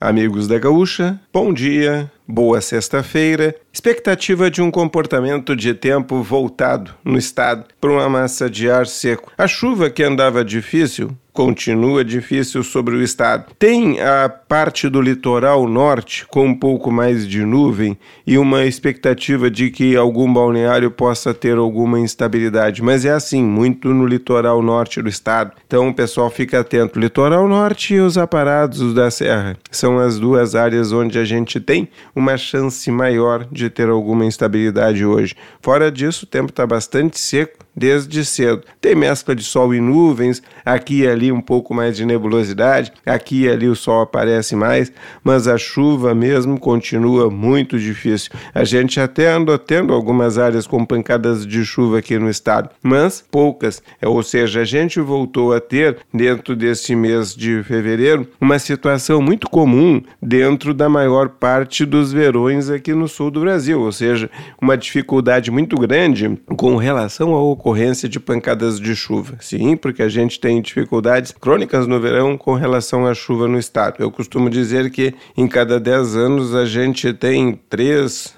Amigos da Gaúcha, bom dia, boa sexta-feira. Expectativa de um comportamento de tempo voltado no estado para uma massa de ar seco. A chuva que andava difícil continua difícil sobre o estado. Tem a parte do litoral norte com um pouco mais de nuvem e uma expectativa de que algum balneário possa ter alguma instabilidade, mas é assim, muito no litoral norte do estado. Então o pessoal fica atento. Litoral norte e os aparados da serra são as duas áreas onde a gente tem uma chance maior de ter alguma instabilidade hoje. Fora disso, o tempo está bastante seco desde cedo. Tem mescla de sol e nuvens, aqui e ali um pouco mais de nebulosidade, aqui e ali o sol aparece mais, mas a chuva mesmo continua muito difícil. A gente até andou tendo algumas áreas com pancadas de chuva aqui no estado, mas poucas. Ou seja, a gente voltou a ter, dentro desse mês de fevereiro, uma situação muito comum dentro da maior parte dos verões aqui no sul do Brasil, ou seja, uma dificuldade muito grande com relação ao ocorrência de pancadas de chuva. Sim, porque a gente tem dificuldades crônicas no verão com relação à chuva no estado. Eu costumo dizer que em cada 10 anos a gente tem três,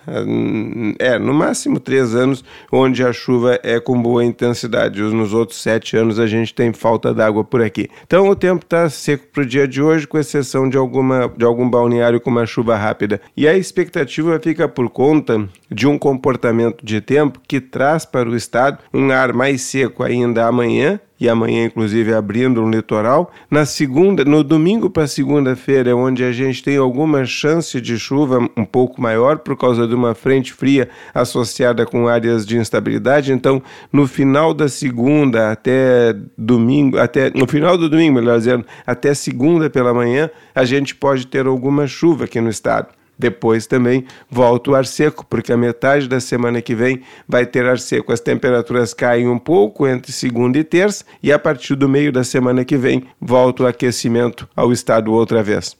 é, no máximo três anos onde a chuva é com boa intensidade. Nos outros sete anos a gente tem falta d'água por aqui. Então o tempo está seco para o dia de hoje, com exceção de, alguma, de algum balneário com uma chuva rápida. E a expectativa fica por conta de um comportamento de tempo que traz para o estado um ar mais seco ainda amanhã e amanhã inclusive abrindo um litoral. Na segunda, no domingo para segunda-feira é onde a gente tem alguma chance de chuva um pouco maior por causa de uma frente fria associada com áreas de instabilidade. Então, no final da segunda até domingo, até no final do domingo, melhor dizendo, até segunda pela manhã, a gente pode ter alguma chuva aqui no estado. Depois também volta o ar seco, porque a metade da semana que vem vai ter ar seco. As temperaturas caem um pouco entre segunda e terça, e a partir do meio da semana que vem volta o aquecimento ao estado outra vez.